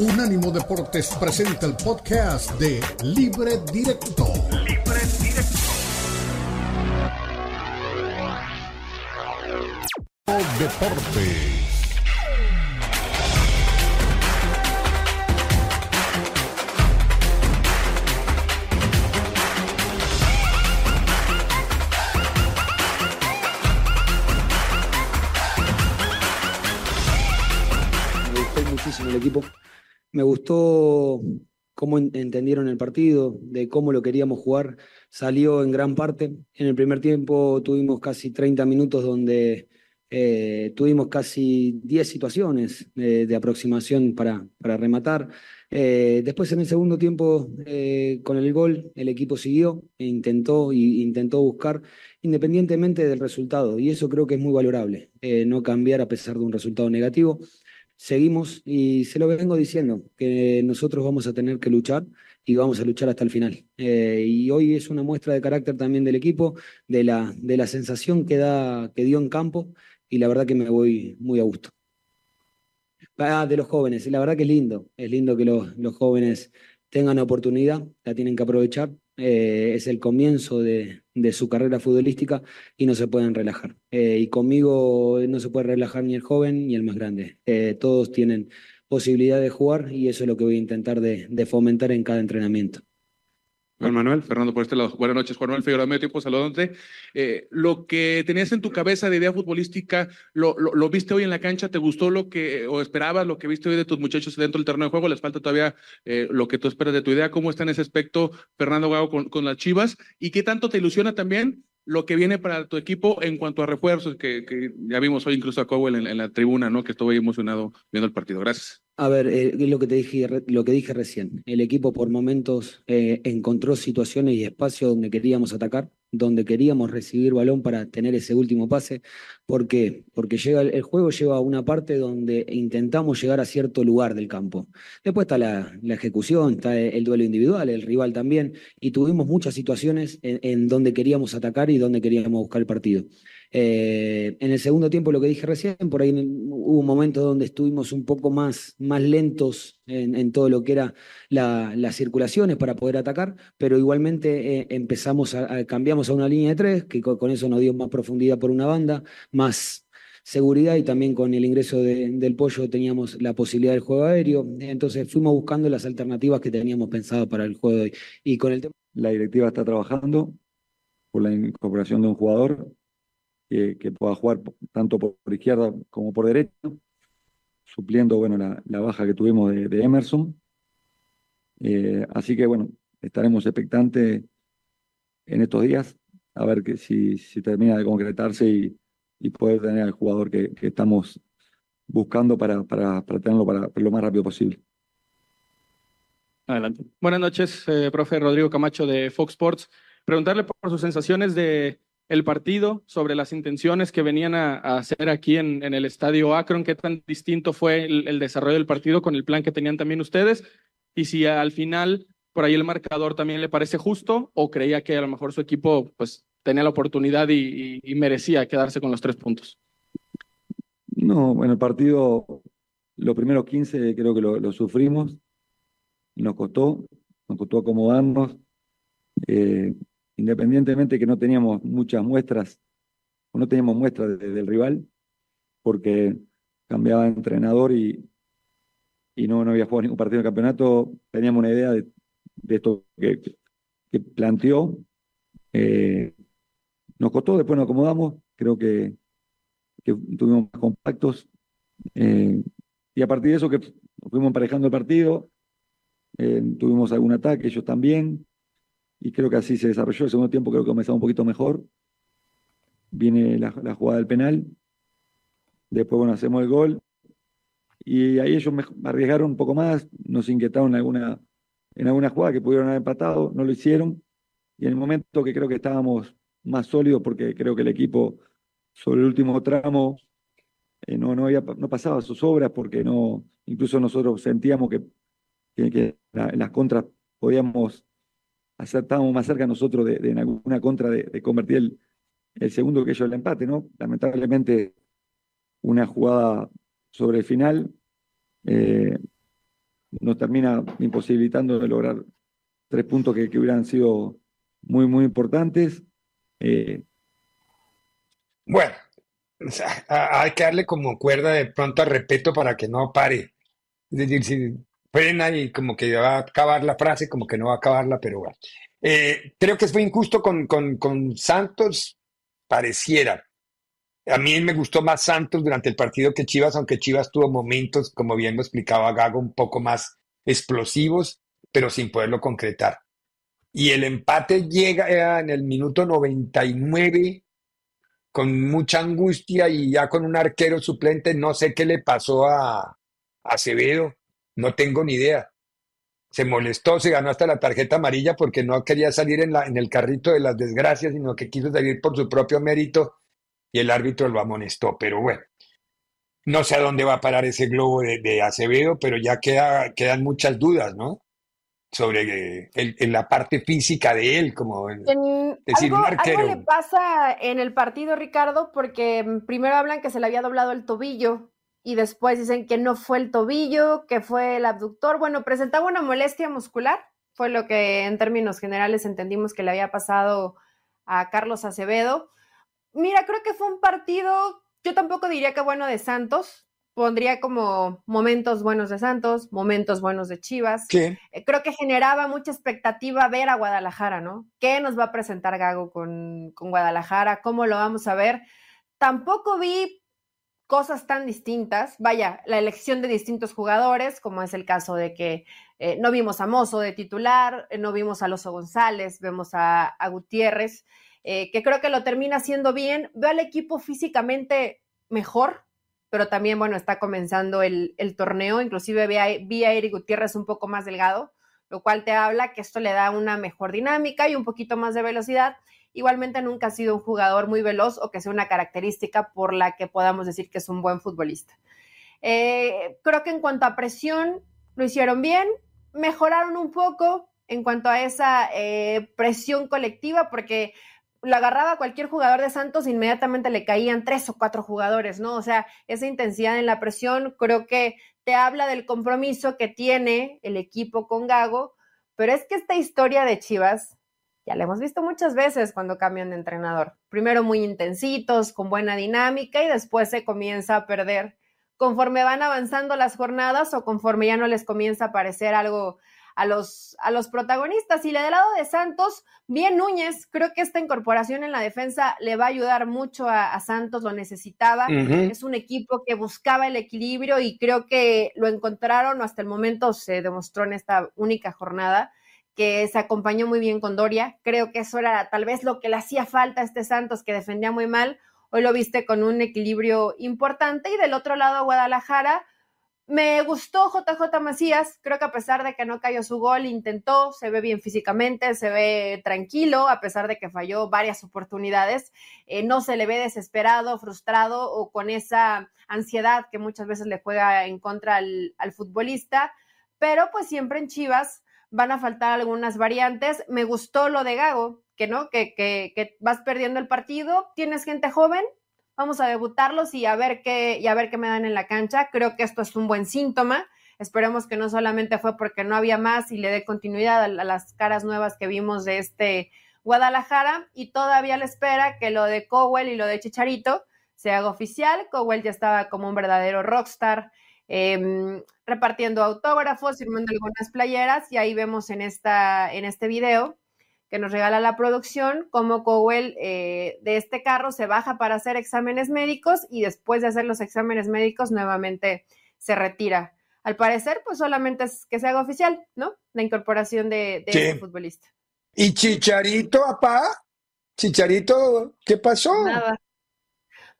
Unánimo Deportes presenta el podcast de Libre Directo. Libre Directo. Deportes. el equipo. Me gustó cómo entendieron el partido, de cómo lo queríamos jugar. Salió en gran parte. En el primer tiempo tuvimos casi 30 minutos donde eh, tuvimos casi 10 situaciones de aproximación para, para rematar. Eh, después en el segundo tiempo, eh, con el gol, el equipo siguió e intentó, intentó buscar independientemente del resultado. Y eso creo que es muy valorable, no cambiar a pesar de un resultado negativo seguimos y se lo vengo diciendo, que nosotros vamos a tener que luchar y vamos a luchar hasta el final. Eh, y hoy es una muestra de carácter también del equipo, de la, de la sensación que, da, que dio en campo y la verdad que me voy muy a gusto. Ah, de los jóvenes, la verdad que es lindo, es lindo que los, los jóvenes tengan oportunidad, la tienen que aprovechar eh, es el comienzo de, su carrera futbolística y no se pueden relajar. Eh, y conmigo no se puede relajar ni el joven ni el más grande. Eh, todos tienen posibilidad de jugar y eso es lo que voy a intentar de fomentar en cada entrenamiento. Juan Manuel, Fernando por este lado. Buenas noches, Juan Manuel Figueroa, medio tiempo saludante. Eh, lo que tenías en tu cabeza de idea futbolística, lo, lo, viste hoy en la cancha? ¿Te gustó lo que, o esperabas lo que viste hoy de tus muchachos dentro del terreno de juego? ¿Les falta todavía eh, lo que tú esperas de tu idea? ¿Cómo está en ese aspecto Fernando Gago con, con las Chivas? ¿Y qué tanto te ilusiona también lo que viene para tu equipo en cuanto a refuerzos, que, ya vimos hoy incluso a Cowell en, la tribuna, ¿no? Que estuvo emocionado viendo el partido. Gracias. A ver, eh, lo, que te dije, lo que dije recién. El equipo por momentos eh, encontró situaciones y espacios donde queríamos atacar, donde queríamos recibir balón para tener ese último pase. ¿Por qué? Porque llega el, juego lleva a una parte donde intentamos llegar a cierto lugar del campo. Después está la, ejecución, está el, duelo individual, el rival también, y tuvimos muchas situaciones en donde queríamos atacar y donde queríamos buscar el partido. Eh, en el segundo tiempo, lo que dije recién, por ahí hubo momentos donde estuvimos un poco más, más lentos en, todo lo que era las circulaciones para poder atacar, pero igualmente eh, empezamos a, cambiamos a una línea de tres, que con, eso nos dio más profundidad por una banda, más seguridad y también con el ingreso del pollo teníamos la posibilidad del juego aéreo. Entonces fuimos buscando las alternativas que teníamos pensado para el juego de hoy. Y con el tema... La directiva está trabajando por la incorporación de un jugador que, pueda jugar tanto por, izquierda como por derecha, supliendo bueno, la, baja que tuvimos de, Emerson. Eh, así que bueno, estaremos expectantes en estos días a ver que si, termina de concretarse y, poder tener al jugador que, estamos buscando para, para, tenerlo para, lo más rápido posible. Adelante. Buenas noches, eh, profe Rodrigo Camacho de Fox Sports. Preguntarle por sus sensaciones de el partido, sobre las intenciones que venían a, hacer aquí en, el estadio Akron, qué tan distinto fue el, desarrollo del partido con el plan que tenían también ustedes, y si al final por ahí el marcador también le parece justo o creía que a lo mejor su equipo pues tenía la oportunidad y, merecía quedarse con los tres puntos. No, bueno, el partido, los primeros 15 creo que lo, sufrimos, nos costó, nos costó acomodarnos. Eh, independientemente que no teníamos muchas muestras, o no teníamos muestras del rival, porque cambiaba de entrenador y, y no, no había jugado ningún partido de campeonato, teníamos una idea de, esto que, planteó. Eh, nos costó, después nos acomodamos, creo que, que tuvimos más compactos. Eh, y a partir de eso que fuimos emparejando el partido, eh, tuvimos algún ataque, ellos también y creo que así se desarrolló. El segundo tiempo creo que comenzó un poquito mejor. Viene la, jugada del penal. Después, bueno, hacemos el gol. Y ahí ellos arriesgaron un poco más, nos inquietaron en alguna, en alguna jugada que pudieron haber empatado, no lo hicieron. Y en el momento que creo que estábamos más sólidos, porque creo que el equipo sobre el último tramo eh, no, no, había, no pasaba sus obras, porque no, incluso nosotros sentíamos que, que, en las contras podíamos estábamos más cerca nosotros de, en alguna contra de, convertir el, segundo que ellos el empate, ¿no? Lamentablemente, una jugada sobre el final, eh, nos termina imposibilitando de lograr tres puntos que, que hubieran sido muy, muy importantes. Eh, bueno, hay que darle como cuerda de pronto al respeto para que no pare. Es decir, si frena y como que va a acabar la frase, como que no va a acabarla, pero bueno. Eh, creo que fue injusto con, con, Santos, pareciera. A mí me gustó más Santos durante el partido que Chivas, aunque Chivas tuvo momentos, como bien lo explicaba Gago, un poco más explosivos, pero sin poderlo concretar. Y el empate llega en el minuto 99 con mucha angustia y ya con un arquero suplente. No sé qué le pasó a, a Acevedo, no tengo ni idea. Se molestó, se ganó hasta la tarjeta amarilla porque no quería salir en, la, en el carrito de las desgracias, sino que quiso salir por su propio mérito y el árbitro lo amonestó. Pero bueno, no sé a dónde va a parar ese globo de, Acevedo, pero ya queda, quedan muchas dudas, ¿no? Sobre el, la parte física de él, como decir, un arquero. Algo le pasa en el partido, Ricardo, porque primero hablan que se le había doblado el tobillo y después dicen que no fue el tobillo, que fue el abductor. Bueno, presentaba una molestia muscular, fue lo que en términos generales entendimos que le había pasado a Carlos Acevedo. Mira, creo que fue un partido, yo tampoco diría que bueno de Santos, pondría como momentos buenos de Santos, momentos buenos de Chivas. Eh, creo que generaba mucha expectativa ver a Guadalajara, ¿no? ¿Qué nos va a presentar Gago con, con Guadalajara? ¿Cómo lo vamos a ver? Tampoco vi cosas tan distintas. Vaya, la elección de distintos jugadores, como es el caso de que eh, no vimos a Mozo de titular, eh, no vimos a Loso González, vemos a, a Gutiérrez. Eh, que creo que lo termina haciendo bien. Veo al equipo físicamente mejor, pero también, bueno, está comenzando el, torneo. Inclusive vi a, vi a Eric Gutiérrez un poco más delgado, lo cual te habla que esto le da una mejor dinámica y un poquito más de velocidad. Igualmente nunca ha sido un jugador muy veloz o que sea una característica por la que podamos decir que es un buen futbolista. Eh, creo que en cuanto a presión, lo hicieron bien, mejoraron un poco en cuanto a esa eh, presión colectiva, porque lo agarraba cualquier jugador de Santos, inmediatamente le caían tres o cuatro jugadores, ¿no? O sea, esa intensidad en la presión creo que te habla del compromiso que tiene el equipo con Gago, pero es que esta historia de Chivas, ya la hemos visto muchas veces cuando cambian de entrenador. Primero muy intensitos, con buena dinámica y después se comienza a perder conforme van avanzando las jornadas o conforme ya no les comienza a parecer algo a los, a los protagonistas. Y del lado de Santos, bien Núñez, creo que esta incorporación en la defensa le va a ayudar mucho a, Santos, lo necesitaba. Es un equipo que buscaba el equilibrio y creo que lo encontraron, hasta el momento se demostró en esta única jornada que se acompañó muy bien con Doria. Creo que eso era tal vez lo que le hacía falta a este Santos, que defendía muy mal. Hoy lo viste con un equilibrio importante. Y del otro lado, Guadalajara, me gustó JJ Macías, creo que a pesar de que no cayó su gol, intentó, se ve bien físicamente, se ve tranquilo, a pesar de que falló varias oportunidades, eh, no se le ve desesperado, frustrado o con esa ansiedad que muchas veces le juega en contra al, futbolista, pero pues siempre en Chivas van a faltar algunas variantes. Me gustó lo de Gago, que no, que, que, que vas perdiendo el partido, tienes gente joven, vamos a debutarlos y a ver qué, y a ver qué me dan en la cancha. Creo que esto es un buen síntoma. Esperemos que no solamente fue porque no había más y le dé continuidad a, las caras nuevas que vimos de este Guadalajara y todavía le espera que lo de Cowell y lo de Chicharito se haga oficial. Cowell ya estaba como un verdadero rockstar em, repartiendo autógrafos, firmando algunas playeras y ahí vemos en, esta, en este video que nos regala la producción, como Cowell eh, de este carro se baja para hacer exámenes médicos y después de hacer los exámenes médicos nuevamente se retira. Al parecer, pues solamente es que se haga oficial, ¿no? La incorporación de, de este futbolista. ¿Y Chicharito, papá? Chicharito, ¿qué pasó? Nada.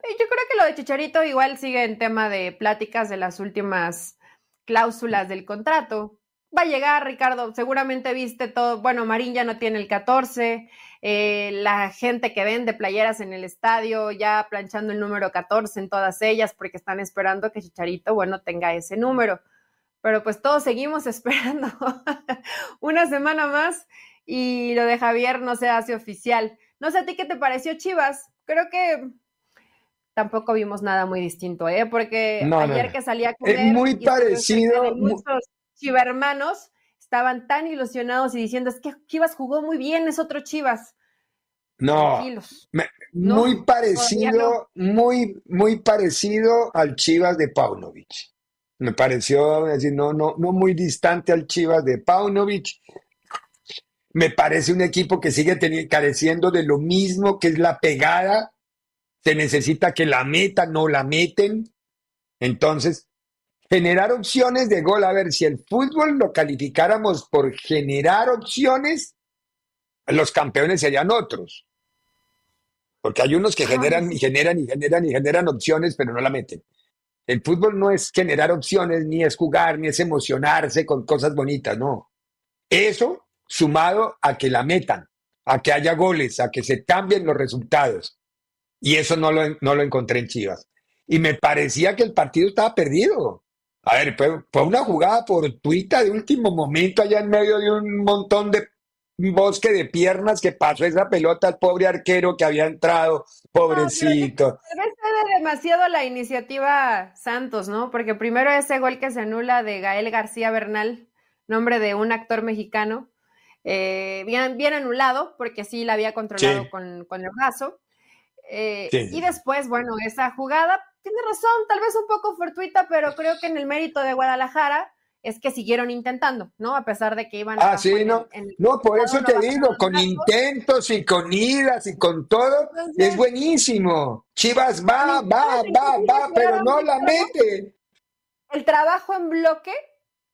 Yo creo que lo de Chicharito igual sigue en tema de pláticas de las últimas cláusulas del contrato va a llegar, Ricardo. Seguramente viste todo. Bueno, Marín ya no tiene el 14. Eh, la gente que vende playeras en el estadio ya planchando el número 14 en todas ellas porque están esperando que Chicharito, bueno, tenga ese número. Pero pues todos seguimos esperando una semana más y lo de Javier no se hace oficial. No sé a ti qué te pareció, Chivas. Creo que tampoco vimos nada muy distinto, ¿eh? Porque ayer que salía a comer, es muy parecido. chivermanos estaban tan ilusionados y diciendo, es que Chivas jugó muy bien, es otro Chivas. No, muy parecido, muy, muy parecido al Chivas de Paunovic. Me pareció decir, no, no, no muy distante al Chivas de Paunovic. Me parece un equipo que sigue careciendo de lo mismo que es la pegada. Se necesita que la meta, no la meten. Entonces, generar opciones de gol. A ver, si el fútbol lo calificáramos por generar opciones, los campeones serían otros. Porque hay unos que generan y generan y generan y generan opciones, pero no la meten. El fútbol no es generar opciones, ni es jugar, ni es emocionarse con cosas bonitas, no. Eso sumado a que la metan, a que haya goles, a que se cambien los resultados. Y eso no lo, no lo encontré en Chivas. Y me parecía que el partido estaba perdido. A ver, fue, fue una jugada fortuita de último momento allá en medio de un montón de bosque de piernas que pasó esa pelota al pobre arquero que había entrado, pobrecito. Debe ser demasiado la iniciativa Santos, ¿no? Porque primero ese gol que se anula de Gael García Bernal, nombre de un actor mexicano, eh, bien, bien anulado, porque sí la había controlado con, con, el brazo. Eh, y después, bueno, esa jugada, tiene razón, tal vez un poco fortuita, pero creo que en el mérito de Guadalajara es que siguieron intentando, ¿no? A pesar de que iban a... Ah, sí, no. no, por eso te digo, con intentos y con idas y con todo, es buenísimo. Chivas va, va, va, va, pero no la mete. El trabajo en bloque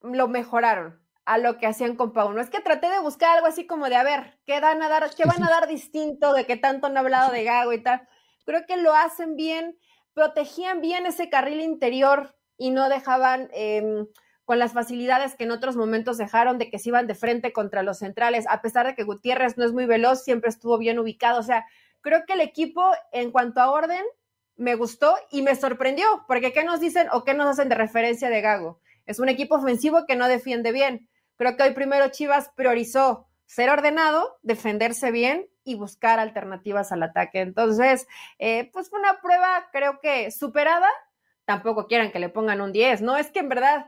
lo mejoraron a lo que hacían con Pauno. Es que traté de buscar algo así como de, a ver, ¿qué van a dar, qué van a dar distinto de que tanto han hablado de Gago y tal? Creo que lo hacen bien, protegían bien ese carril interior y no dejaban... Em, con las facilidades que en otros momentos dejaron de que se iban de frente contra los centrales, a pesar de que Gutiérrez no es muy veloz, siempre estuvo bien ubicado. O sea, creo que el equipo en cuanto a orden me gustó y me sorprendió, porque ¿qué nos dicen o qué nos hacen de referencia de Gago? Es un equipo ofensivo que no defiende bien. Creo que hoy primero Chivas priorizó ser ordenado, defenderse bien y buscar alternativas al ataque. Entonces, eh, pues fue una prueba creo que superada. Tampoco quieran que le pongan un 10, ¿no? Es que en verdad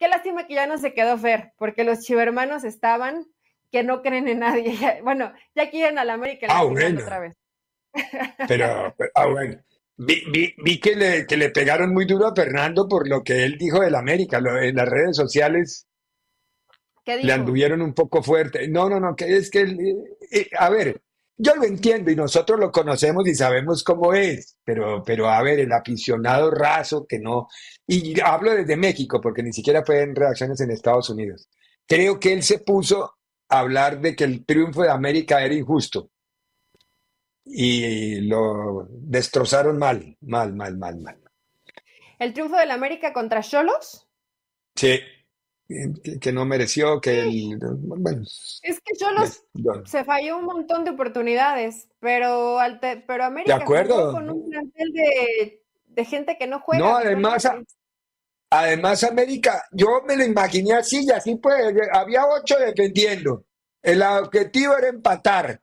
Qué lástima que ya no se quedó Fer, porque los chivermanos estaban que no creen en nadie. Bueno, ya quieren a la América ah, otra vez. Pero, ah, bueno. Vi, que, le, que le pegaron muy duro a Fernando por lo que él dijo del América. en las redes sociales le anduvieron un poco fuerte. No, no, no, que es que, eh, eh, a ver, yo lo entiendo y nosotros lo conocemos y sabemos cómo es, pero, pero a ver, el aficionado raso que no, y hablo desde México porque ni siquiera fue en reacciones en Estados Unidos. Creo que él se puso a hablar de que el triunfo de América era injusto y lo destrozaron mal, mal, mal, mal, mal. ¿El triunfo de la América contra Cholos? Sí que, no mereció, que es que yo se falló un montón de oportunidades, pero, pero América de acuerdo. con un plantel de, gente que no juega. No, además, además América, yo me lo imaginé así y así pues, había ocho defendiendo. El objetivo era empatar.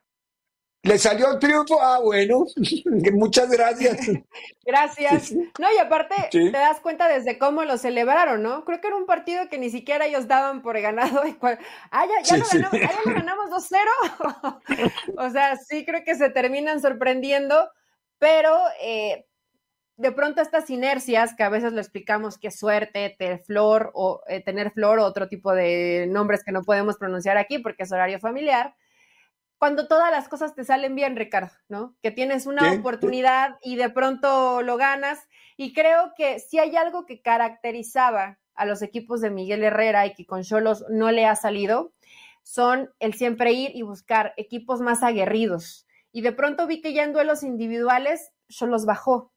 ¿Le salió el triunfo? Ah, bueno, muchas gracias. gracias. No, y aparte te das cuenta desde cómo lo celebraron, ¿no? Creo que era un partido que ni siquiera ellos daban por ganado. Ah, ya, ya, lo, ganamos, 2-0. o sea, sí creo que se terminan sorprendiendo, pero eh, de pronto estas inercias, que a veces lo explicamos que es suerte, tener flor o eh, tener flor o otro tipo de nombres que no podemos pronunciar aquí porque es horario familiar, cuando todas las cosas te salen bien, Ricardo, ¿no? Que tienes una oportunidad y de pronto lo ganas. Y creo que si hay algo que caracterizaba a los equipos de Miguel Herrera y que con Cholos no le ha salido, son el siempre ir y buscar equipos más aguerridos. Y de pronto vi que ya en duelos individuales Cholos bajó.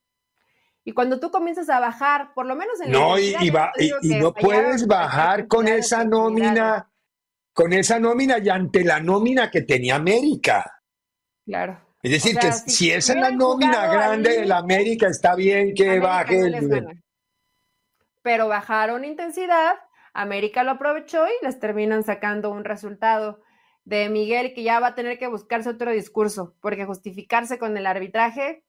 Y cuando tú comienzas a bajar, por lo menos en No, y, y, no puedes bajar con esa nómina con esa nómina y ante la nómina que tenía América. Claro. Es decir, que si, esa es la nómina grande de la América, está bien que baje el Pero bajaron intensidad, América lo aprovechó y les terminan sacando un resultado de Miguel que ya va a tener que buscarse otro discurso, porque justificarse con el arbitraje,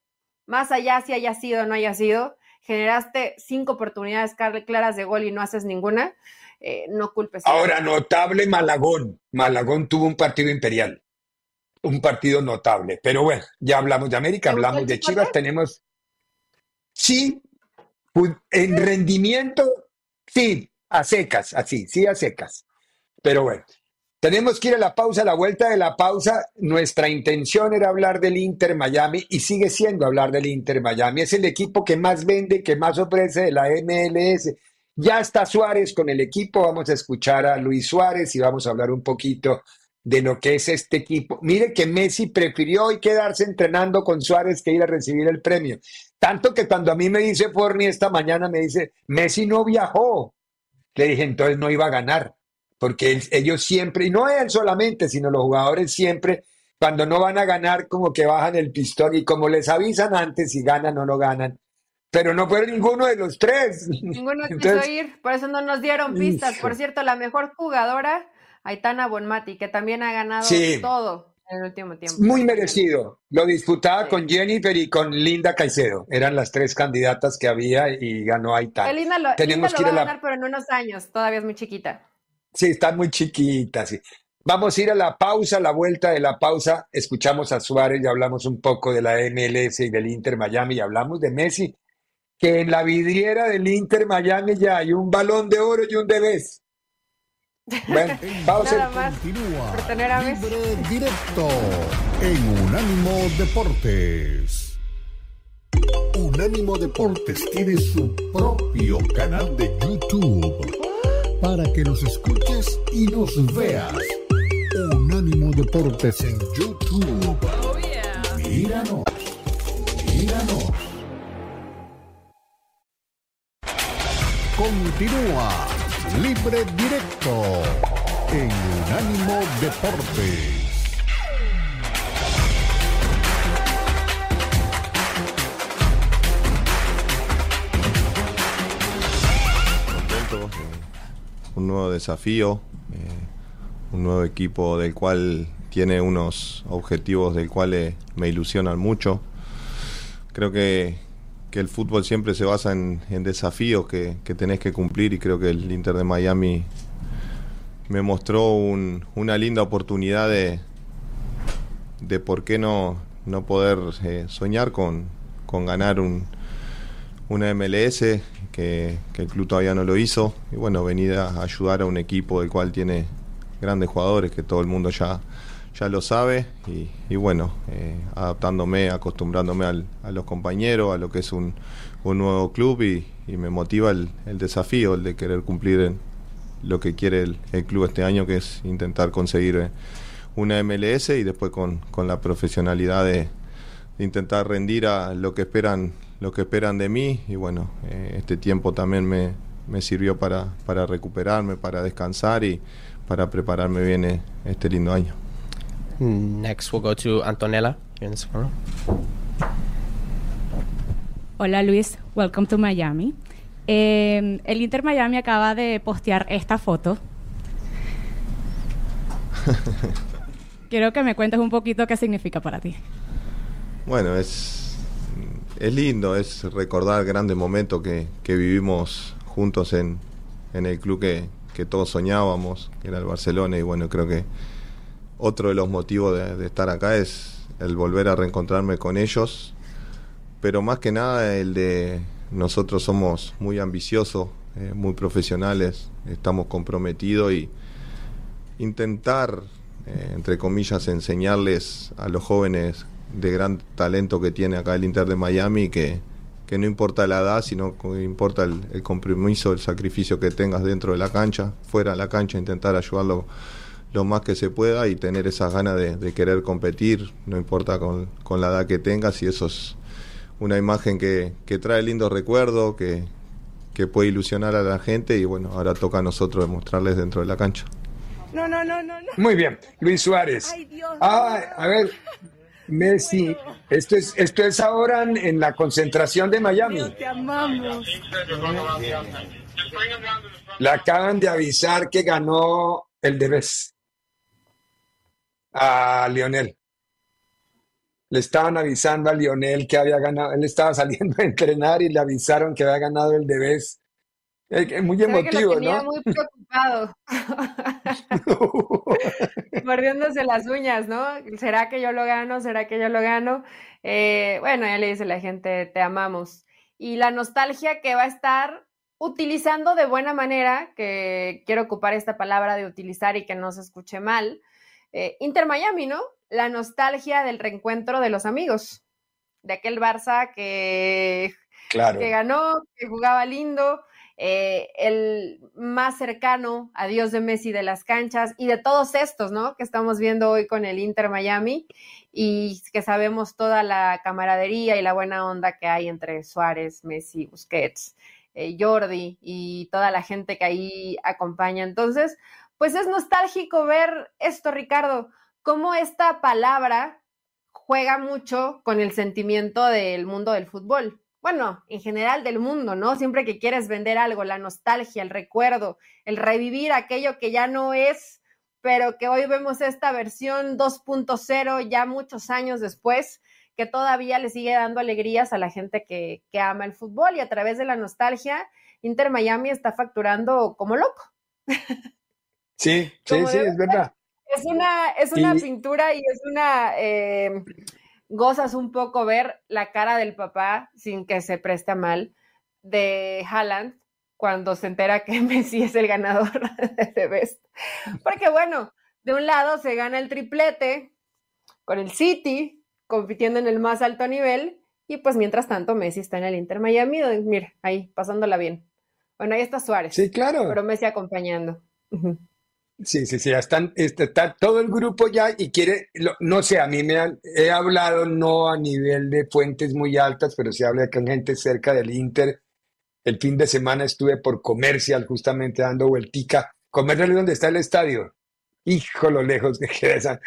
más allá si haya sido o no haya sido, generaste cinco oportunidades claras de gol y no haces ninguna, eh, no culpes. Ahora, notable Malagón. Malagón tuvo un partido imperial. Un partido notable. Pero bueno, ya hablamos de América, hablamos de Chivas, tenemos. Sí, en rendimiento, sí, a secas, así, sí, a secas. Pero bueno, tenemos que ir a la pausa, a la vuelta de la pausa. Nuestra intención era hablar del Inter Miami y sigue siendo hablar del Inter Miami. Es el equipo que más vende, que más ofrece de la MLS. Ya está Suárez con el equipo. Vamos a escuchar a Luis Suárez y vamos a hablar un poquito de lo que es este equipo. Mire que Messi prefirió hoy quedarse entrenando con Suárez que ir a recibir el premio. Tanto que cuando a mí me dice Forni esta mañana, me dice, Messi no viajó. Le dije, entonces no iba a ganar, porque ellos siempre, y no él solamente, sino los jugadores siempre, cuando no van a ganar, como que bajan el pistón y como les avisan antes si ganan o no ganan. Pero no fue ninguno de los tres. Ninguno quiso ir, por eso no nos dieron pistas. Por cierto, la mejor jugadora Aitana Bonmati, que también ha ganado todo en el último tiempo. Muy merecido. Lo disputaba con Jennifer y con Linda Caicedo. Eran las tres candidatas que había y ganó Aitana. Linda lo, Tenemos que ir a ganar, pero en unos años. Todavía es muy chiquita. Sí, está muy chiquita, sí. Vamos a ir a la pausa, a la vuelta de la pausa. Escuchamos a Suárez y hablamos un poco de la MLS y del Inter Miami y hablamos de Messi, que en la vidriera del Inter Miami ya hay un balón de oro y un de vez. Bueno, vamos a continúa libre directo en Unánimo Deportes. Unánimo Deportes tiene su propio canal de YouTube para que nos escuches y nos veas. Unánimo Deportes en YouTube. Oh, míranos, míranos. Continúa Libre Directo en Unánimo Deportes. Un nuevo desafío, eh, un nuevo equipo del cual tiene unos objetivos del cual me ilusionan mucho. Creo que que el fútbol siempre se basa en, desafíos que, tenés que cumplir y creo que el Inter de Miami me mostró una linda oportunidad de, de por qué no, no poder eh, soñar con, con ganar un, una MLS, que, que, el club todavía no lo hizo, y bueno, venir a ayudar a un equipo del cual tiene grandes jugadores que todo el mundo ya ya lo sabe y, bueno, eh, adaptándome, acostumbrándome al, a los compañeros, a lo que es un, un nuevo club y, me motiva el, desafío, el de querer cumplir lo que quiere el, club este año, que es intentar conseguir eh, una MLS y después con, con la profesionalidad de, intentar rendir a lo que esperan lo que esperan de mí y bueno, eh, este tiempo también me, me sirvió para, para recuperarme, para descansar y para prepararme bien este lindo año. Next, we'll go to Antonella Hola Luis, welcome to Miami. Em, el Inter Miami acaba de postear esta foto. Quiero que me cuentes un poquito qué significa para ti. Bueno, es, es lindo, es recordar grandes momentos que, que vivimos juntos en, en el club que, que todos soñábamos, que era el Barcelona, y bueno, creo que otro de los motivos de, estar acá es el volver a reencontrarme con ellos, pero más que nada el de nosotros somos muy ambiciosos, eh, muy profesionales, estamos comprometidos y intentar, eh, entre comillas, enseñarles a los jóvenes de gran talento que tiene acá el Inter de Miami que, que no importa la edad, sino que importa el, el compromiso, el sacrificio que tengas dentro de la cancha, fuera de la cancha, intentar ayudarlo lo más que se pueda y tener esas ganas de, querer competir, no importa con, la edad que tengas, y eso es una imagen que, trae lindo recuerdo, que, que, puede ilusionar a la gente y bueno, ahora toca a nosotros demostrarles dentro de la cancha. No, no, no, no. Muy bien, Luis Suárez. Ay, Dios. a ver, Messi, esto es, esto es ahora en, la concentración de Miami. te amamos. Le acaban de avisar que ganó el Debes a Lionel. le estaban avisando a Lionel que había ganado, él estaba saliendo a entrenar y le avisaron que había ganado el de Es muy emotivo, que lo tenía muy preocupado. Mordiéndose las uñas, ¿no? ¿Será que yo lo gano? ¿Será que yo lo gano? Eh, bueno, ya le dice la gente, te amamos. Y la nostalgia que va a estar utilizando de buena manera, que quiero ocupar esta palabra de utilizar y que no se escuche mal, eh, Inter Miami, ¿no? La nostalgia del reencuentro de los amigos, de aquel Barça que, que ganó, que jugaba lindo, eh, el más cercano a Dios de Messi de las canchas y de todos estos, ¿no? Que estamos viendo hoy con el Inter Miami y que sabemos toda la camaradería y la buena onda que hay entre Suárez, Messi, Busquets, eh, Jordi y toda la gente que ahí acompaña. Entonces, pues es nostálgico ver esto, Ricardo, cómo esta palabra juega mucho con el sentimiento del mundo del fútbol. Bueno, en general del mundo, ¿no? Siempre que quieres vender algo, la nostalgia, el recuerdo, el revivir aquello que ya no es, pero que hoy vemos esta versión 2.0 ya muchos años después, que todavía le sigue dando alegrías a la gente que, ama el fútbol y a través de la nostalgia, Inter Miami está facturando como loco. Sí, sí, sí, es verdad. Es una, es una pintura y es una... Eh, gozas un poco ver la cara del papá sin que se preste mal de Haaland cuando se entera que Messi es el ganador de Best. Porque bueno, de un lado se gana el triplete con el City, compitiendo en el más alto nivel. Y pues mientras tanto, Messi está en el Inter Miami, mira, ahí, pasándola bien. Bueno, ahí está Suárez. Sí, claro. Pero Messi acompañando. Sí, sí, sí, ya están, está, todo el grupo ya y quiere, no sé, a mí me han, he hablado no a nivel de fuentes muy altas, pero sí habla con gente cerca del Inter. El fin de semana estuve por Comercial justamente dando vueltica. Comercial es donde está el estadio. Hijo, lo lejos que queda esa.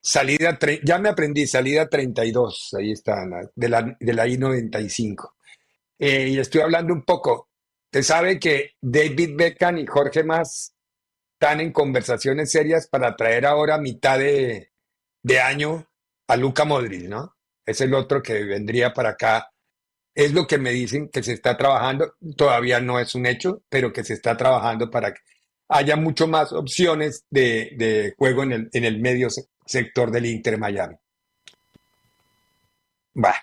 Salida, ya me aprendí, salida 32, ahí está, de la, de la I-95. Eh, y estoy hablando un poco. Te sabe que David Beckham y Jorge Más están en conversaciones serias para traer ahora mitad de, de año a Luca Modric, ¿no? Es el otro que vendría para acá. Es lo que me dicen que se está trabajando. Todavía no es un hecho, pero que se está trabajando para que haya mucho más opciones de, de juego en el, en el medio sector del Inter Miami. Bueno,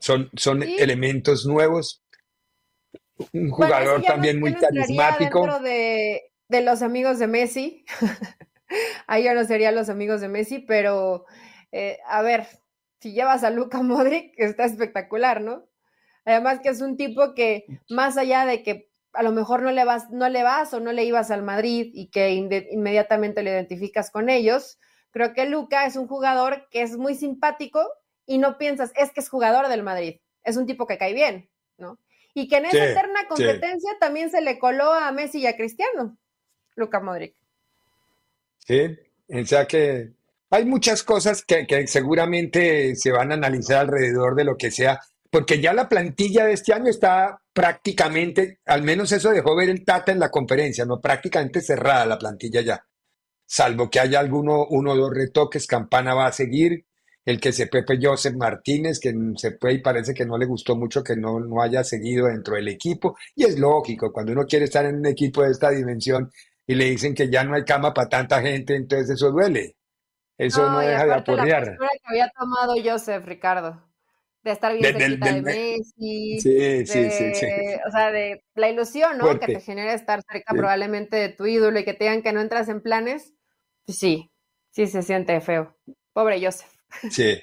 son, son elementos nuevos. Un jugador también muy carismático. De, de, los amigos de Messi. Ahí yo no sería los amigos de Messi, pero eh, a ver, si llevas a Luca Modric, está espectacular, ¿no? Además que es un tipo que, más allá de que a lo mejor no le vas, no le vas o no le ibas al Madrid y que inmediatamente lo identificas con ellos. Creo que Luca es un jugador que es muy simpático y no piensas, es que es jugador del Madrid. Es un tipo que cae bien, ¿no? Y que en esa eterna competencia también se le coló a Messi y a Cristiano, Luca Modric. Sí, o sea que hay muchas cosas que, que seguramente se van a analizar alrededor de lo que sea porque ya la plantilla de este año está prácticamente, al menos eso dejó ver el Tata en la conferencia, no prácticamente cerrada la plantilla ya. Salvo que haya alguno, uno o dos retoques, Campana va a seguir, el que se Pepe Joseph Martínez, que se fue y parece que no le gustó mucho que no, no haya seguido dentro del equipo, y es lógico, cuando uno quiere estar en un equipo de esta dimensión y le dicen que ya no hay cama para tanta gente, entonces eso duele. Eso no, deja de aporrear. La que había tomado Joseph, Ricardo de estar bien cerquita de, Messi. Sí, sí, sí, O sea, de la ilusión, ¿no? Que te genera estar cerca probablemente de tu ídolo y que te digan que no entras en planes. Pues sí, sí se siente feo. Pobre Joseph. Sí.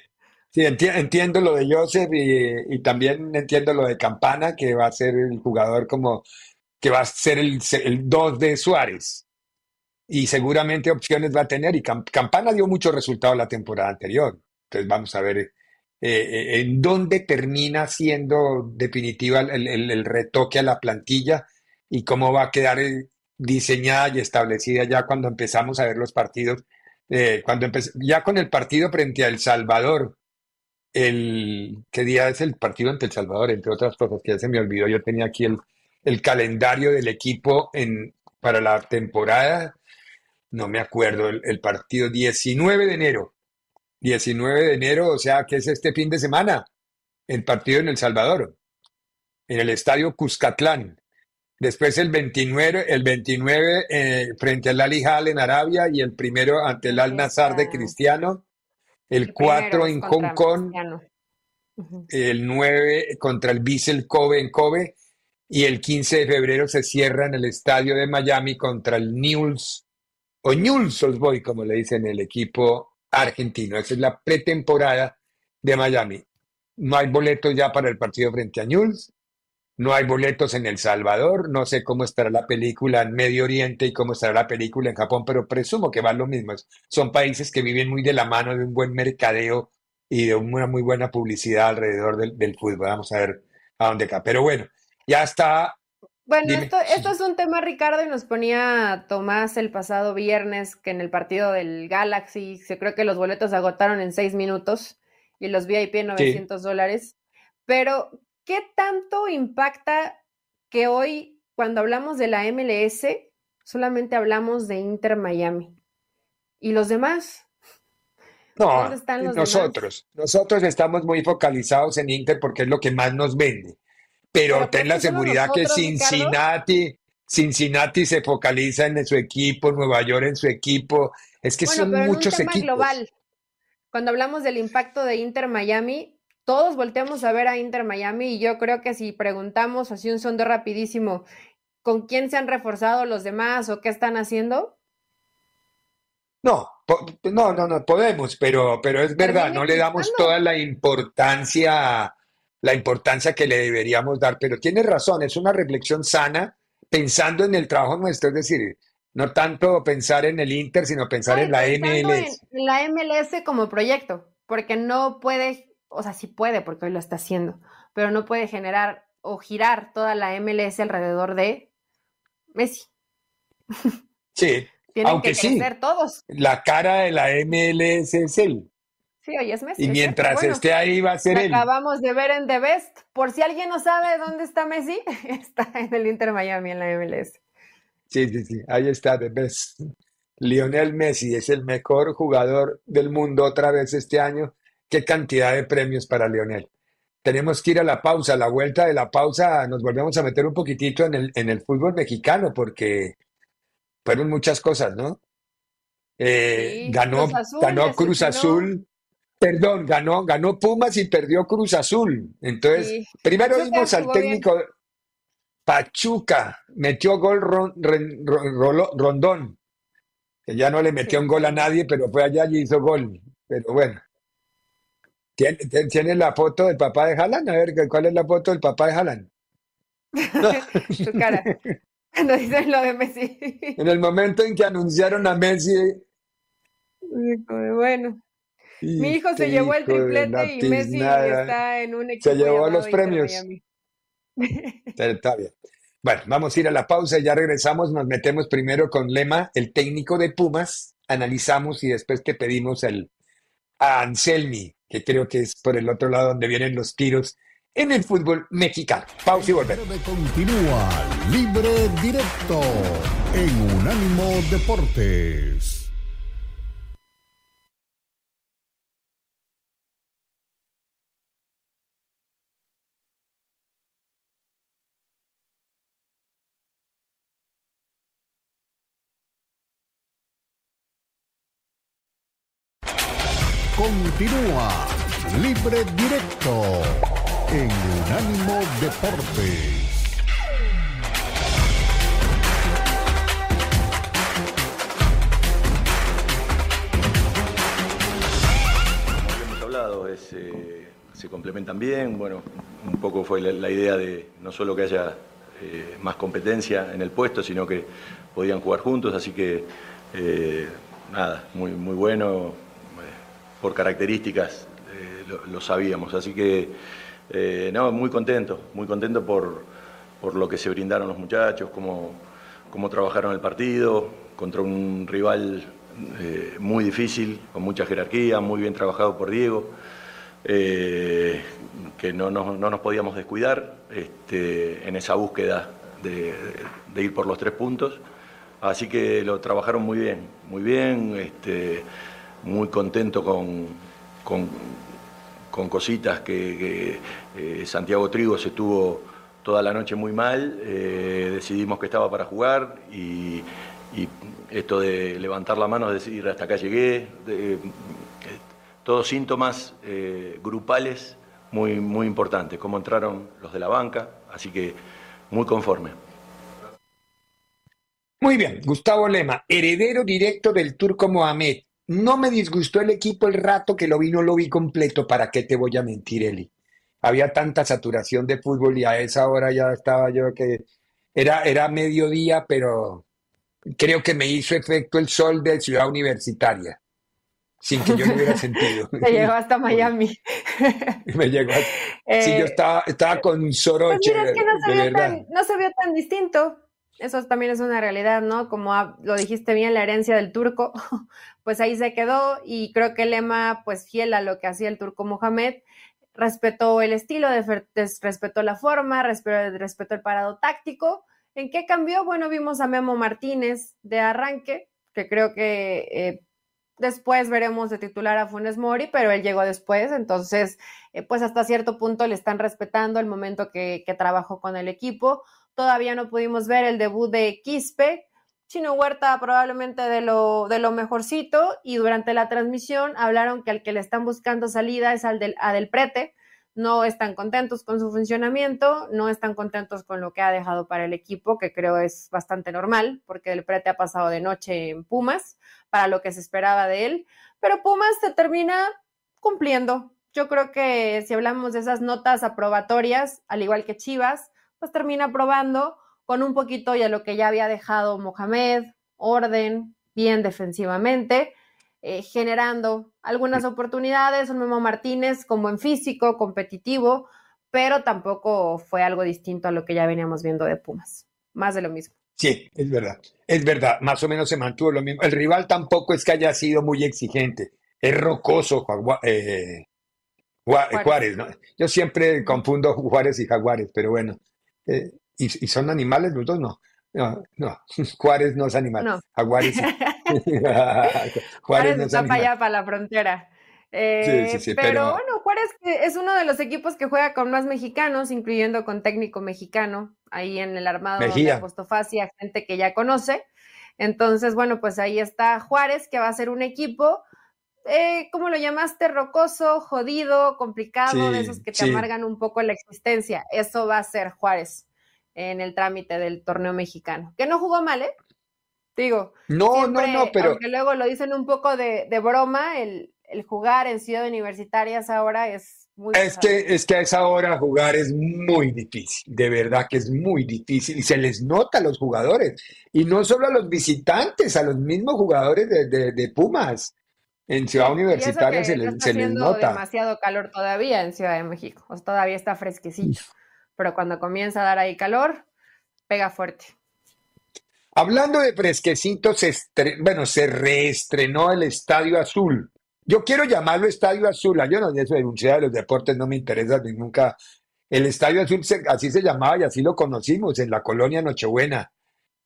Sí, entiendo lo de Joseph y, también entiendo lo de Campana, que va a ser el jugador como que va a ser el, el 2 de Suárez. Y seguramente opciones va a tener. Y Campana dio muchos resultados la temporada anterior. Entonces vamos a ver eh, eh, en dónde termina siendo definitiva el, retoque a la plantilla y cómo va a quedar eh, diseñada y establecida ya cuando empezamos a ver los partidos. cuando ya con el partido frente a El Salvador, el, ¿qué día es el partido ante El Salvador? Entre otras cosas que ya se me olvidó, yo tenía aquí el, el calendario del equipo en, para la temporada, no me acuerdo, el, el partido 19 de enero. 19 de enero, o sea, que es este fin de semana, el partido en El Salvador, en el estadio Cuscatlán. Después el 29, el 29 eh, frente al Al Hilal en Arabia y el primero ante el Al Nazar de Cristiano. El 4 en Hong Kong, el 9 contra el Vissel Kobe en Kobe y el 15 de febrero se cierra en el estadio de Miami contra el Newell's o Newell's Boy, como le dicen el equipo argentino. Esa es la pretemporada de Miami. No hay boletos ya para el partido frente a Newell's. No hay boletos en El Salvador. No sé cómo estará la película en Medio Oriente y cómo estará la película en Japón, pero presumo que van lo mismo. Son países que viven muy de la mano de un buen mercadeo y de una muy buena publicidad alrededor del, del fútbol. Vamos a ver a dónde cae. Pero bueno, ya está bueno, esto, esto, es un tema, Ricardo, y nos ponía Tomás el pasado viernes que en el partido del Galaxy se creo que los boletos se agotaron en seis minutos y los VIP en 900 dólares. Pero, ¿qué tanto impacta que hoy, cuando hablamos de la MLS, solamente hablamos de Inter Miami? ¿Y los demás? No, nosotros, nosotros estamos muy focalizados en Inter porque es lo que más nos vende pero, ten la seguridad que Cincinnati, Cincinnati se focaliza en su equipo, Nueva York en su equipo, es que son muchos en un tema global. Cuando hablamos del impacto de Inter Miami, todos volteamos a ver a Inter Miami y yo creo que si preguntamos así un sondeo rapidísimo, ¿con quién se han reforzado los demás o qué están haciendo? No, no, no, no podemos, pero, pero es verdad, no le damos toda la importancia la importancia que le deberíamos dar, pero tiene razón, es una reflexión sana pensando en el trabajo nuestro, es decir, no tanto pensar en el Inter, sino pensar en la MLS. En la MLS como proyecto, porque no puede, o sea, sí puede, porque hoy lo está haciendo, pero no puede generar o girar toda la MLS alrededor de Messi. Sí, Tienen aunque que crecer todos. La cara de la MLS es él. Sí, hoy es Messi. Y mientras esté ahí va a ser él. Acabamos de ver en The Best. Por si alguien no sabe dónde está Messi, está en el Inter Miami, en la MLS. Sí, sí, sí, ahí está The Best. Lionel Messi es el mejor jugador del mundo otra vez este año. Qué cantidad de premios para Lionel. Tenemos que ir a la pausa. A la vuelta de la pausa nos volvemos a meter un poquitito en el, en el fútbol mexicano porque fueron muchas cosas, ¿no? Eh, ganó Cruz Azul, ganó Cruz Azul Perdón, ganó, ganó Pumas y perdió Cruz Azul. Entonces, primero vimos al técnico Pachuca, metió gol Rondón, que ya no le metió un gol a nadie, pero fue allá y hizo gol. Pero bueno. ¿Tiene, la foto del papá de Jalan? A ver, ¿cuál es la foto del papá de Jalan? Su cara. Cuando dicen lo de Messi. En el momento en que anunciaron a Messi. Bueno. Mi hijo se llevó el triplete y Messi está en un equipo. Se llevó los premios. Está bien. Bueno, vamos a ir a la pausa y ya regresamos. Nos metemos primero con Lema, el técnico de Pumas. Analizamos y después te pedimos el, a Anselmi, que creo que es por el otro lado donde vienen los tiros en el fútbol mexicano. Pausa y volvemos. Continúa Libre Directo en Unánimo Deportes. Continúa Libre Directo en Unánimo Deportes. Hemos hablado, eh, se complementan bien. Bueno, un poco fue la, idea de no solo que haya eh, más competencia en el puesto, sino que podían jugar juntos, así que eh, nada, muy, muy bueno por características eh, lo, sabíamos. Así que, eh, no, muy contento, muy contento por, por, lo que se brindaron los muchachos, cómo, cómo trabajaron el partido contra un rival eh, muy difícil, con mucha jerarquía, muy bien trabajado por Diego. que no, no, no, nos podíamos descuidar este, en esa búsqueda de, de, ir por los tres puntos. Así que lo trabajaron muy bien, muy bien. Este, muy contento con, con, cositas que, eh, Santiago Trigo se estuvo toda la noche muy mal, eh, decidimos que estaba para jugar y, esto de levantar la mano, decir, hasta acá llegué, todos síntomas grupales muy, muy importantes, cómo entraron los de la banca, así que muy conforme. Muy bien, Gustavo Lema, heredero directo del turco Mohamed. No me disgustó el equipo el rato que lo vi, no lo vi completo. ¿Para qué te voy a mentir, Eli? Había tanta saturación de fútbol y a esa hora ya estaba yo que era, era mediodía, pero creo que me hizo efecto el sol de Ciudad Universitaria, sin que yo lo hubiera sentido. Me llegó hasta Miami. me llegó. sí, yo eh, estaba, estaba con Soroche. Pues que no se vio tan distinto eso también es una realidad, ¿no? Como lo dijiste bien, la herencia del turco, pues ahí se quedó y creo que el lema, pues fiel a lo que hacía el turco Mohamed, respetó el estilo, respetó la forma, respetó, el parado táctico. ¿En qué cambió? Bueno, vimos a Memo Martínez de arranque, que creo que eh, después veremos de titular a Funes Mori, pero él llegó después, entonces, eh, pues hasta cierto punto le están respetando el momento que, que trabajó con el equipo. Todavía no pudimos ver el debut de Quispe. Chino Huerta probablemente de lo, de lo mejorcito y durante la transmisión hablaron que al que le están buscando salida es al del, a del Prete. No están contentos con su funcionamiento, no están contentos con lo que ha dejado para el equipo, que creo es bastante normal, porque Del Prete ha pasado de noche en Pumas para lo que se esperaba de él, pero Pumas se termina cumpliendo. Yo creo que si hablamos de esas notas aprobatorias, al igual que Chivas, pues termina probando con un poquito ya lo que ya había dejado Mohamed, orden, bien defensivamente, eh, generando algunas oportunidades, un Memo Martínez como en físico, competitivo, pero tampoco fue algo distinto a lo que ya veníamos viendo de Pumas, más de lo mismo. Sí, es verdad, es verdad, más o menos se mantuvo lo mismo. El rival tampoco es que haya sido muy exigente, es rocoso eh, Juárez. ¿no? Yo siempre confundo Juárez y Jaguares, pero bueno, eh, y, son animales los dos? No. No, no. Juárez no es animal. No. Jaguares. Juárez, no está para allá, para la frontera. Eh, pero, bueno, Juárez es uno de los equipos que juega con más mexicanos, incluyendo con técnico mexicano, ahí en el armado de Apostofacia, gente que ya conoce. Entonces, bueno, pues ahí está Juárez, que va a ser un equipo, eh, ¿cómo lo llamaste? Rocoso, jodido, complicado, de esos que te amargan un poco la existencia. Eso va a ser Juárez en el trámite del torneo mexicano. Que no jugó mal, ¿eh? Digo. No, no, no, pero. Aunque luego lo dicen un poco de, broma, el, jugar en Ciudad Universitarias ahora es muy. Es que, es que a esa hora jugar es muy difícil, de verdad que es muy difícil y se les nota a los jugadores. Y no solo a los visitantes, a los mismos jugadores de, de Pumas en Ciudad Universitaria se, les, se les nota. demasiado calor todavía en Ciudad de México, o todavía está fresquecito, pero cuando comienza a dar ahí calor, pega fuerte. Hablando de fresquecito, se bueno, se reestrenó el Estadio Azul. Yo quiero llamarlo Estadio Azul. Yo no eso de de los deportes no me interesa ni nunca. El Estadio Azul así se llamaba y así lo conocimos en la colonia Nochebuena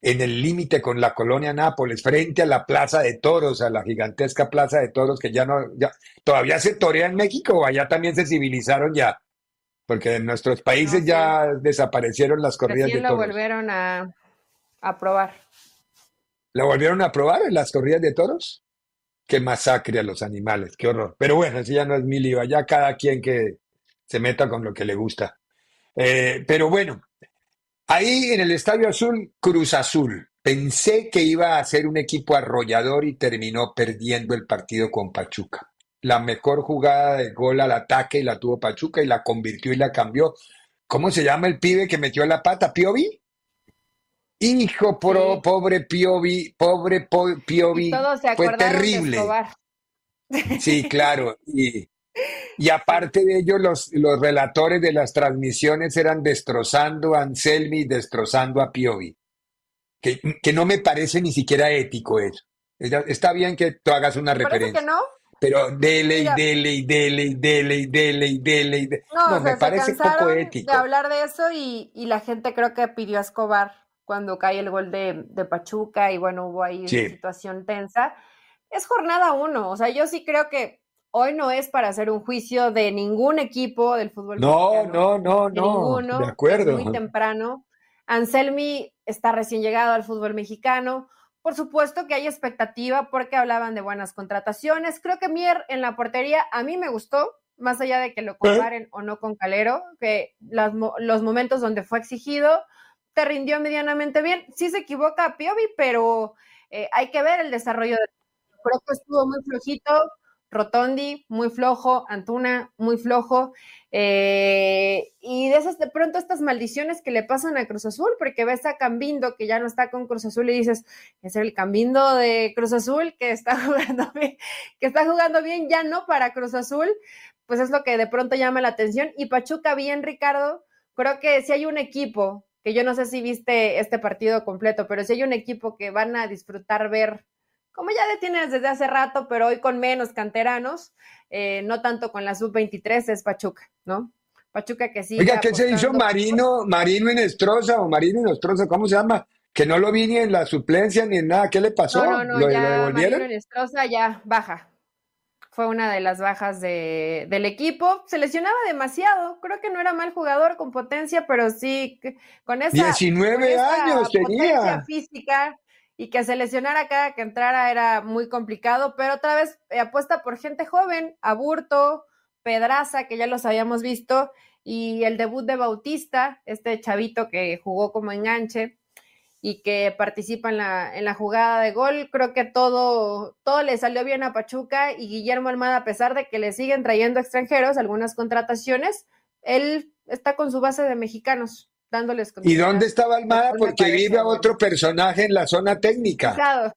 en el límite con la colonia Nápoles, frente a la Plaza de Toros, a la gigantesca Plaza de Toros que ya no, ya, todavía se torea en México, o allá también se civilizaron ya, porque en nuestros países ya desaparecieron las corridas de toros. lo volvieron a, a probar. ¿La volvieron a probar en las corridas de toros? Qué masacre a los animales, qué horror. Pero bueno, eso ya no es mi lío, ya cada quien que se meta con lo que le gusta. Eh, pero bueno, Ahí en el Estadio Azul, Cruz Azul. Pensé que iba a ser un equipo arrollador y terminó perdiendo el partido con Pachuca. La mejor jugada de gol al ataque la tuvo Pachuca y la convirtió y la cambió. ¿Cómo se llama el pibe que metió la pata? ¿Piovi? Hijo, pobre Piovi, pobre Piovi. Fue terrible. Sí, claro. Y, y aparte de ello, los, los relatores de las transmisiones eran destrozando a Anselmi y destrozando a Piovi. Que, que, no me parece ni siquiera ético eso. Está bien que tú hagas una referencia. Que no? Pero dele y dele y dele y dele y dele y dele y No, me parece poco ético. De hablar de eso y, y, la gente creo que pidió a Escobar cuando cae el gol de, de Pachuca y bueno, hubo ahí una situación tensa. Es jornada uno, o sea, yo sí creo que hoy no es para hacer un juicio de ningún equipo del fútbol No, mexicano, no, no, de no. ninguno, De es acuerdo. muy temprano. Anselmi está recién llegado al fútbol mexicano. Por supuesto que hay expectativa porque hablaban de buenas contrataciones. Creo que Mier en la portería a mí me gustó, más allá de que lo comparen o no con Calero, que las mo- los momentos donde fue exigido te rindió medianamente bien. Sí se equivoca Piovi, pero eh, hay que ver el desarrollo. De... Creo que estuvo muy flojito. Rotondi, muy flojo, Antuna, muy flojo, eh, y de esas de pronto estas maldiciones que le pasan a Cruz Azul, porque ves a Cambindo que ya no está con Cruz Azul y dices, es el Cambindo de Cruz Azul que está jugando bien, que está jugando bien, ya no para Cruz Azul, pues es lo que de pronto llama la atención. Y Pachuca bien, Ricardo, creo que si hay un equipo, que yo no sé si viste este partido completo, pero si hay un equipo que van a disfrutar ver como ya le tienes desde hace rato, pero hoy con menos canteranos, eh, no tanto con la sub-23, es Pachuca, ¿no? Pachuca que sí. Oiga, ¿qué se hizo Marino, Marino Inestrosa o Marino Inestrosa? ¿Cómo se llama? Que no lo vi ni en la suplencia ni en nada. ¿Qué le pasó? No, no, no, ¿Lo, ya lo devolvieron? Marino Inestrosa ya baja. Fue una de las bajas de, del equipo. Se lesionaba demasiado. Creo que no era mal jugador con potencia, pero sí con esa, 19 con esa años tenía. potencia física y que se lesionara cada que entrara era muy complicado, pero otra vez eh, apuesta por gente joven, Aburto, Pedraza, que ya los habíamos visto, y el debut de Bautista, este chavito que jugó como enganche y que participa en la, en la jugada de gol. Creo que todo, todo le salió bien a Pachuca y Guillermo Almada, a pesar de que le siguen trayendo extranjeros, algunas contrataciones, él está con su base de mexicanos, dándoles ¿Y dónde estaba Almada? Porque vive a otro personaje en la zona técnica. Expulsado.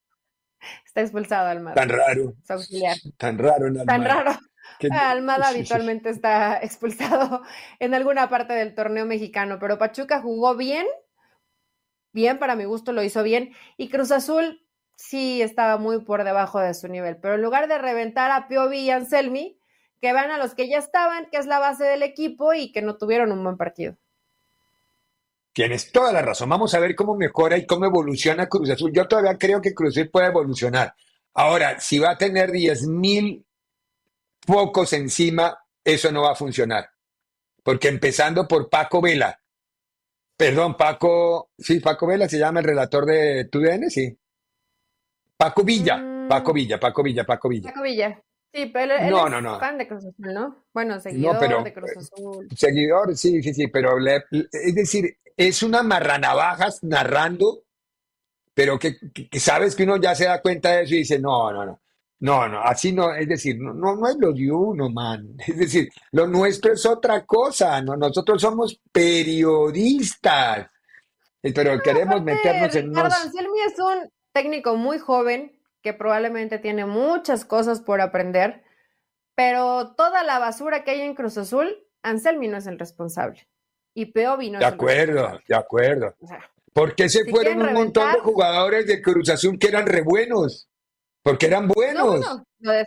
Está expulsado Almada. Tan raro, auxiliar. tan raro en Tan raro. Almada habitualmente está expulsado en alguna parte del torneo mexicano, pero Pachuca jugó bien, bien para mi gusto lo hizo bien, y Cruz Azul sí estaba muy por debajo de su nivel, pero en lugar de reventar a Piovi y Anselmi, que van a los que ya estaban, que es la base del equipo y que no tuvieron un buen partido. Tienes toda la razón. Vamos a ver cómo mejora y cómo evoluciona Cruz Azul. Yo todavía creo que Cruz Azul puede evolucionar. Ahora, si va a tener 10 mil focos encima, eso no va a funcionar. Porque empezando por Paco Vela. Perdón, Paco, sí, Paco Vela se llama el relator de TUDN, sí. Paco Villa, Mm. Paco Villa, Paco Villa, Paco Villa. Paco Villa. Sí, pero él, él No, es no, no. fan de Cruz Azul, ¿no? Bueno, seguidor pero- de Cruz Azul. Seguidor, sí, sí, sí, pero le- es decir, es una marranavajas narrando, pero que, sabes que uno ya se da cuenta de eso y dice, no, no, no, no, no, así no, es decir, no, no, no es lo de uno, man, es decir, lo nuestro es otra cosa, no, nosotros somos periodistas, pero queremos Aparte, meternos en Ricardo unos... Anselmi es un técnico muy joven que probablemente tiene muchas cosas por aprender, pero toda la basura que hay en Cruz Azul, Anselmi no es el responsable. Y Peovi no De acuerdo, de acuerdo. O sea, ¿Por qué se Si fueron un montón de jugadores de Cruz Azul que eran re buenos? Porque eran no, buenos.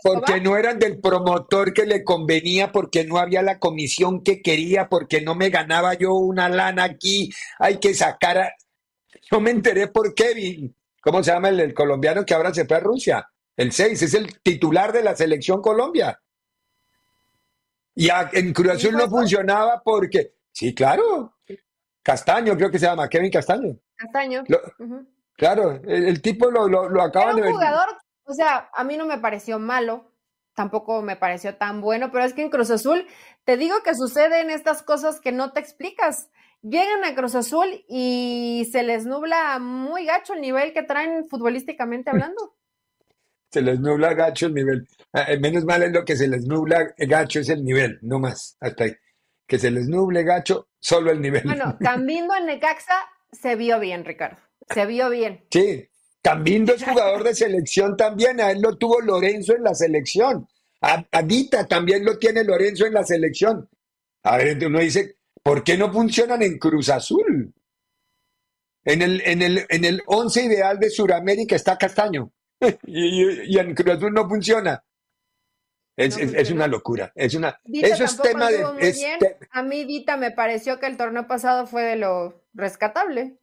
Porque no eran del promotor que le convenía, porque no había la comisión que quería, porque no me ganaba yo una lana aquí. Hay que sacar a... Yo me enteré por Kevin. ¿Cómo se llama el, el colombiano que ahora se fue a Rusia? El 6, es el titular de la selección Colombia. Y a- en Cruz Azul ¿Dijo no funcionaba porque... Sí, claro. Castaño, creo que se llama, Kevin Castaño. Castaño. Lo-. Claro, el, el tipo lo, lo, lo acaban de un ver. jugador, o sea, a mí no me pareció malo, tampoco me pareció tan bueno, pero es que en Cruz Azul te digo que suceden estas cosas que no te explicas. Llegan a Cruz Azul y se les nubla muy gacho el nivel que traen futbolísticamente hablando. Se les nubla gacho el nivel. Ah, eh, Menos mal es lo que se les nubla gacho es el nivel, no más. Hasta ahí. Que se les nuble gacho, solo el nivel. Bueno, Cambindo en Necaxa se vio bien, Ricardo. Se vio bien. Sí, Cambindo es jugador de selección también, a él lo tuvo Lorenzo en la selección. A, a Dita también lo tiene Lorenzo en la selección. A ver, uno dice, ¿por qué no funcionan en Cruz Azul? En el, en el, en el once ideal de Sudamérica está Castaño. Y, y- y en Cruz Azul no funciona. Es, No es- es funciona. una locura. Es una, Dita eso es tema de. es te- A mí Dita me pareció que el torneo pasado fue de lo rescatable.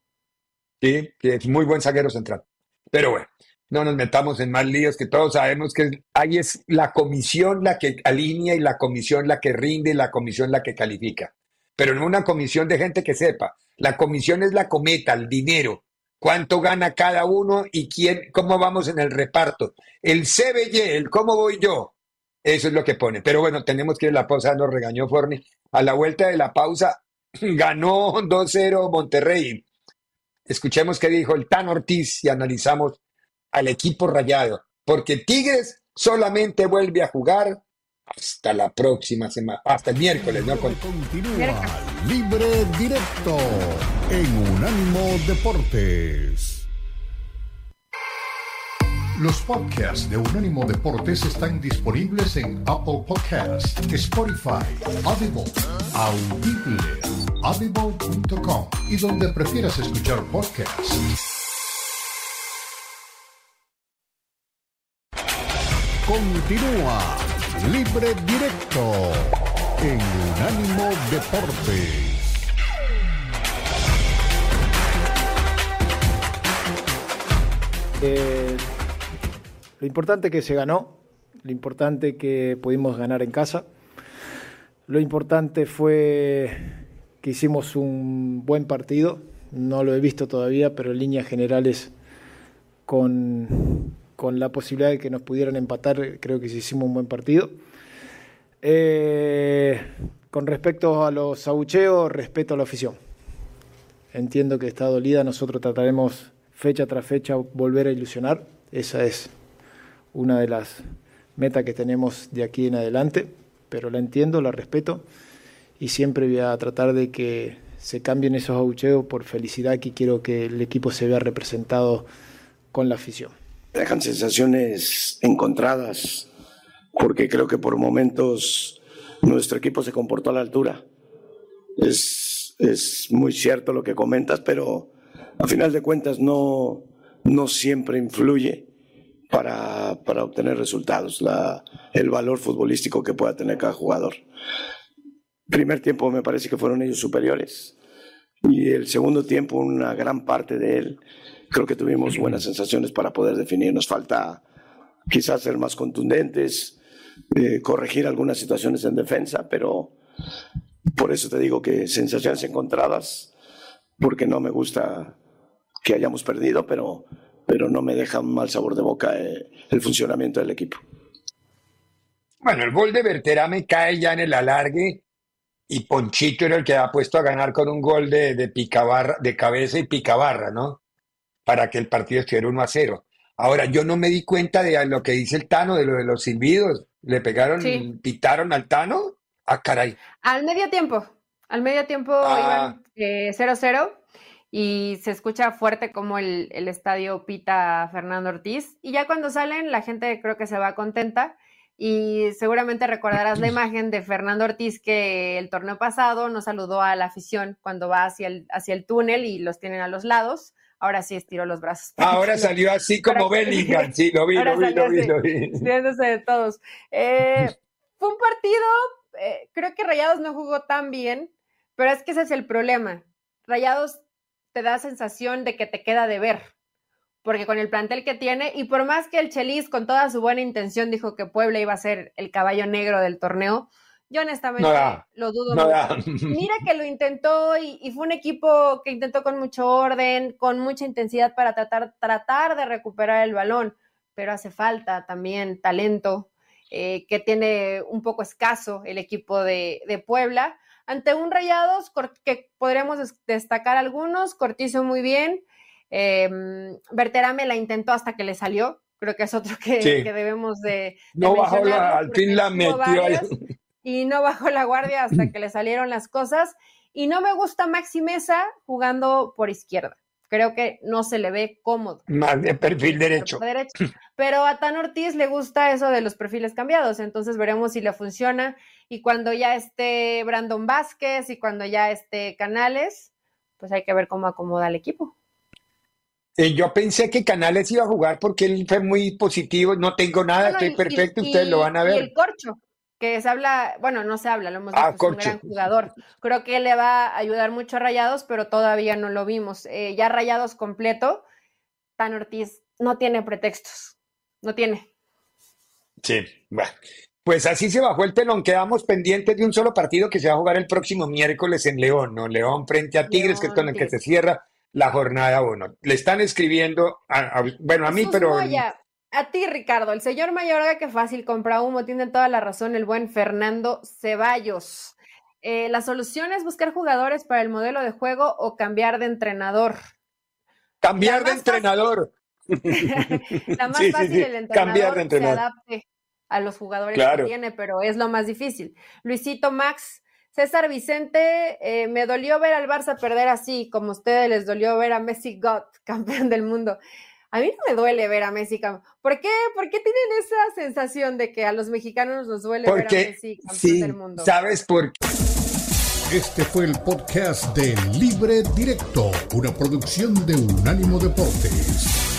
Sí, que es muy buen zaguero central. Pero bueno, no nos metamos en más líos, que todos sabemos que ahí es la comisión la que alinea y la comisión la que rinde y la comisión la que califica. Pero no una comisión de gente que sepa. La comisión es la cometa, el dinero. Cuánto gana cada uno y quién, cómo vamos en el reparto. El CBY, el cómo voy yo. Eso es lo que pone. Pero bueno, tenemos que ir a la pausa, nos regañó Forni. A la vuelta de la pausa, ganó 2-0 Monterrey. Escuchemos qué dijo el Tan Ortiz y analizamos al equipo rayado, porque Tigres solamente vuelve a jugar hasta la próxima semana, hasta el miércoles, ¿no? Continúa Libre Directo en Unánimo Deportes. Los podcasts de Unánimo Deportes están disponibles en Apple Podcasts, Spotify, Audible, Audible, audible.com y donde prefieras escuchar podcasts. Continúa Libre Directo en Unánimo Deportes. Eh, lo importante que se ganó, lo importante que pudimos ganar en casa, lo importante fue que hicimos un buen partido, no lo he visto todavía, pero en líneas generales con, con la posibilidad de que nos pudieran empatar, creo que hicimos un buen partido. Eh, con respecto a los abucheos, respeto a la afición. Entiendo que está dolida, nosotros trataremos fecha tras fecha volver a ilusionar. Esa es una de las metas que tenemos de aquí en adelante, pero la entiendo, la respeto y siempre voy a tratar de que se cambien esos abucheos por felicidad que quiero que el equipo se vea representado con la afición dejan sensaciones encontradas, porque creo que por momentos nuestro equipo se comportó a la altura. Es, es muy cierto lo que comentas, pero a final de cuentas no, no siempre influye para, para obtener resultados, la, el valor futbolístico que pueda tener cada jugador. Primer tiempo me parece que fueron ellos superiores y el segundo tiempo una gran parte de él creo que tuvimos buenas sensaciones para poder definir. Nos falta quizás ser más contundentes, eh, corregir algunas situaciones en defensa, pero por eso te digo que sensaciones encontradas, porque no me gusta que hayamos perdido, pero, pero no me deja un mal sabor de boca eh, el funcionamiento del equipo. Bueno, el gol de Berterame cae ya en el alargue y Ponchito era el que ha puesto a ganar con un gol de, de, picabarra, de cabeza y picabarra, ¿no? para que el partido estuviera 1 a 0. Ahora, yo no me di cuenta de lo que dice el Tano, de lo de los silbidos. ¿Le pegaron, pitaron al Tano? Ah, caray. Al medio tiempo. Al medio tiempo ah. iban 0-0 eh, y se escucha fuerte como el, el estadio pita a Fernando Ortiz. Y ya cuando salen, la gente creo que se va contenta. Y seguramente recordarás la imagen de Fernando Ortiz que el torneo pasado nos saludó a la afición cuando va hacia el, hacia el túnel y los tienen a los lados ahora sí estiró los brazos. Ahora salió así como Bellingham, sí, lo vi, lo vi, lo vi, lo vi. de todos. Eh, fue un partido, eh, creo que Rayados no jugó tan bien, pero es que ese es el problema. Rayados te da sensación de que te queda de ver, porque con el plantel que tiene, y por más que el Chelis con toda su buena intención dijo que Puebla iba a ser el caballo negro del torneo, yo honestamente lo dudo mucho. Mira que lo intentó y, fue un equipo que intentó con mucho orden, con mucha intensidad para tratar, tratar de recuperar el balón, pero hace falta también talento eh, que tiene un poco escaso el equipo de, Puebla. Ante un Rayados que podremos destacar algunos, Cortizo muy bien, eh, Berterame la intentó hasta que le salió, creo que es otro que, debemos de, no bajó al fin la metió y no bajó la guardia hasta que le salieron las cosas. Y no me gusta Maxi Mesa jugando por izquierda. Creo que no se le ve cómodo. Más de perfil derecho. Pero a Tan Ortiz le gusta eso de los perfiles cambiados. Entonces veremos si le funciona. Y cuando ya esté Brandon Vázquez y cuando ya esté Canales, pues hay que ver cómo acomoda el equipo. Eh, yo pensé que Canales iba a jugar porque él fue muy positivo. No tengo nada, estoy perfecto, ustedes lo van a ver. Y el corcho que se habla, bueno, no se habla, lo hemos visto, ah, es un gran jugador. Creo que le va a ayudar mucho a Rayados, pero todavía no lo vimos. Eh, ya Rayados completo, Tan Ortiz no tiene pretextos, no tiene. Sí, bueno. Pues así se bajó el telón. Quedamos pendientes de un solo partido que se va a jugar el próximo miércoles en León, ¿no? León frente a Tigres, que es con el que se cierra la jornada 1. Le están escribiendo, a, bueno, a mí, pero... a ti, Ricardo, el señor Mayorga, que fácil compra humo, tiene toda la razón el buen Fernando Ceballos. Eh, la solución es buscar jugadores para el modelo de juego o cambiar de entrenador. Cambiar de entrenador. la más fácil el entrenador, cambiar de entrenador. se adapte a los jugadores que tiene, pero es lo más difícil. Luisito Max, César Vicente, eh, me dolió ver al Barça perder así, como a ustedes les dolió ver a Messi God, campeón del mundo. A mí no me duele ver a Messi campeón. ¿Por qué? ¿Por qué tienen esa sensación de que a los mexicanos nos duele ver a Messi campeón del mundo? ¿Sabes por qué? Este fue el podcast de Libre Directo, una producción de Unánimo Deportes.